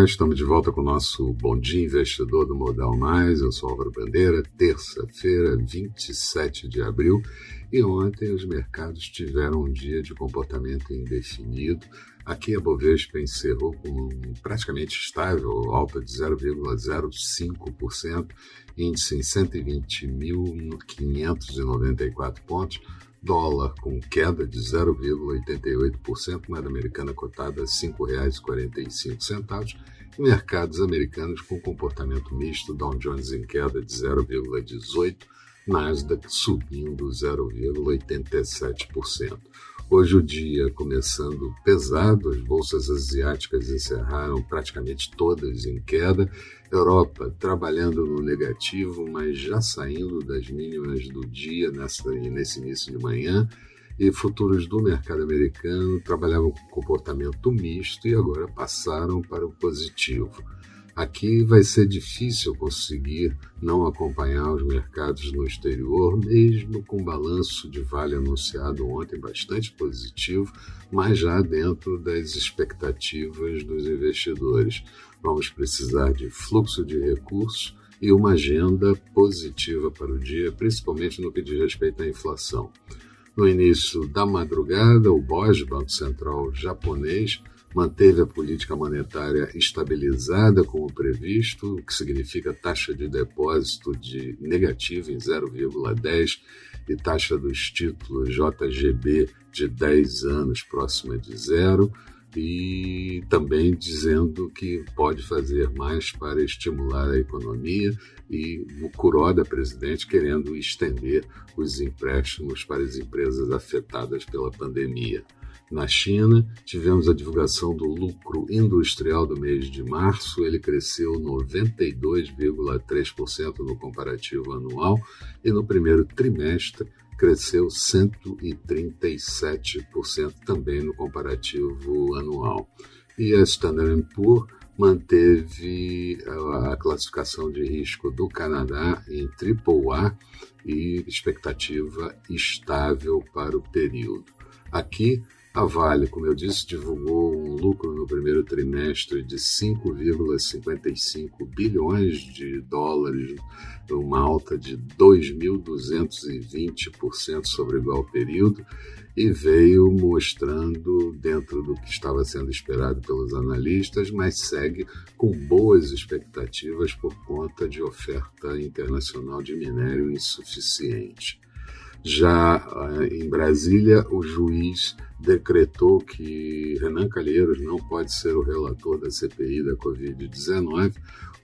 Olá, estamos de volta com o nosso Bom Dia Investidor do Modal Mais. Eu sou Álvaro Bandeira, terça-feira, 27 de abril. E ontem os mercados tiveram um dia de comportamento indefinido. Aqui a Bovespa encerrou com praticamente estável, alta de 0,05%, índice em 120.594 pontos dólar com queda de 0,88%, moeda americana cotada a R$ 5,45, e mercados americanos com comportamento misto, Dow Jones em queda de 0,18%, Nasdaq subindo 0,87%. Hoje o dia começando pesado, as bolsas asiáticas encerraram praticamente todas em queda. Europa trabalhando no negativo, mas já saindo das mínimas do dia nessa, nesse início de manhã. E futuros do mercado americano trabalhavam com comportamento misto e agora passaram para o positivo. Aqui vai ser difícil conseguir não acompanhar os mercados no exterior, mesmo com balanço de vale anunciado ontem bastante positivo, mas já dentro das expectativas dos investidores. Vamos precisar de fluxo de recursos e uma agenda positiva para o dia, principalmente no que diz respeito à inflação. No início da madrugada, o BOJ, Banco Central japonês, manteve a política monetária estabilizada como previsto, o que significa taxa de depósito de negativa em 0,10 e taxa dos títulos JGB de 10 anos próxima de zero, e também dizendo que pode fazer mais para estimular a economia e o Kuroda, presidente, querendo estender os empréstimos para as empresas afetadas pela pandemia. Na China, tivemos a divulgação do lucro industrial do mês de março, ele cresceu 92,3% no comparativo anual e no primeiro trimestre cresceu 137% também no comparativo anual. E a Standard Poor's manteve a classificação de risco do Canadá em AAA e expectativa estável para o período. Aqui, a Vale, como eu disse, divulgou um lucro no primeiro trimestre de 5,55 bilhões de dólares, uma alta de 2.220% sobre o igual período, e veio mostrando dentro do que estava sendo esperado pelos analistas, mas segue com boas expectativas por conta de oferta internacional de minério insuficiente. Já eh, em Brasília, o juiz decretou que Renan Calheiros não pode ser o relator da CPI da Covid-19,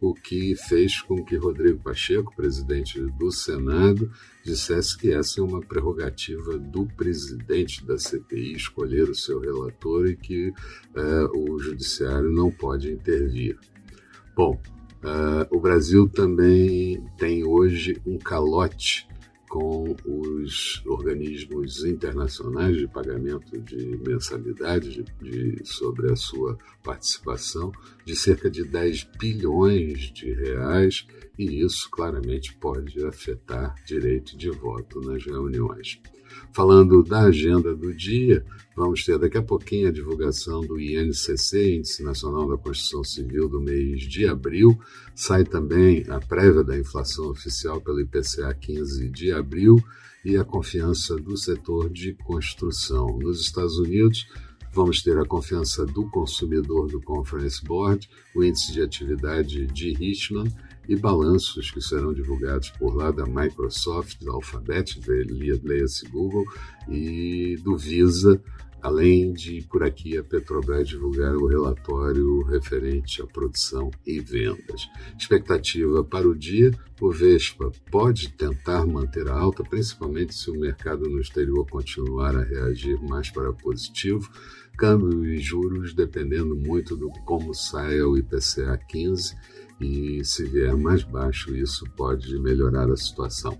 o que fez com que Rodrigo Pacheco, presidente do Senado, dissesse que essa é uma prerrogativa do presidente da CPI escolher o seu relator e que eh, o judiciário não pode intervir. Bom, uh, o Brasil também tem hoje um calote com os organismos internacionais de pagamento de mensalidade de, de, sobre a sua participação de cerca de 10 bilhões de reais e isso claramente pode afetar direito de voto nas reuniões. Falando da agenda do dia, vamos ter daqui a pouquinho a divulgação do INCC, Índice Nacional da Construção Civil, do mês de abril. Sai também a prévia da inflação oficial pelo IPCA 15 de abril e a confiança do setor de construção. Nos Estados Unidos, Vamos ter a confiança do consumidor do Conference Board, o índice de atividade de Richmond e balanços que serão divulgados por lá da Microsoft, da Alphabet, leia-se Google, e do Visa, além de por aqui a Petrobras divulgar o relatório referente à produção e vendas. Expectativa para o dia: o Vespa pode tentar manter a alta, principalmente se o mercado no exterior continuar a reagir mais para positivo. Câmbio e juros dependendo muito do como saia o IPCA 15 e se vier mais baixo, isso pode melhorar a situação.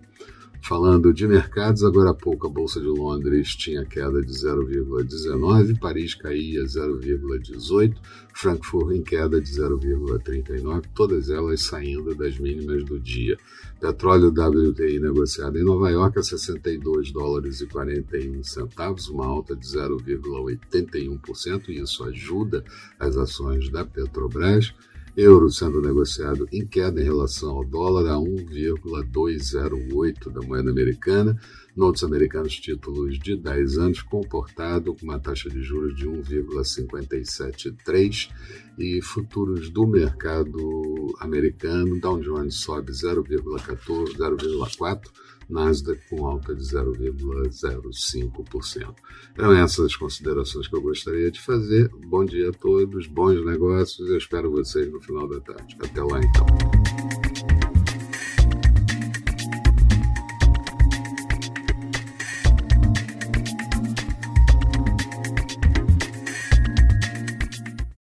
Falando de mercados, agora há pouco a Bolsa de Londres tinha queda de 0,19, Paris caía 0,18, Frankfurt em queda de 0,39, todas elas saindo das mínimas do dia. Petróleo WTI negociado em Nova York a 62 dólares e 41 centavos, uma alta de 0,81%, e isso ajuda as ações da Petrobras euro sendo negociado em queda em relação ao dólar a 1,208 da moeda americana, notes americanos títulos de 10 anos comportado com uma taxa de juros de 1,573 e futuros do mercado americano, Dow Jones sobe 0,14, 0,4 Nasdaq com alta de 0,05%. Eram essas as considerações que eu gostaria de fazer. Bom dia a todos, bons negócios. Eu espero vocês no final da tarde. Até lá então.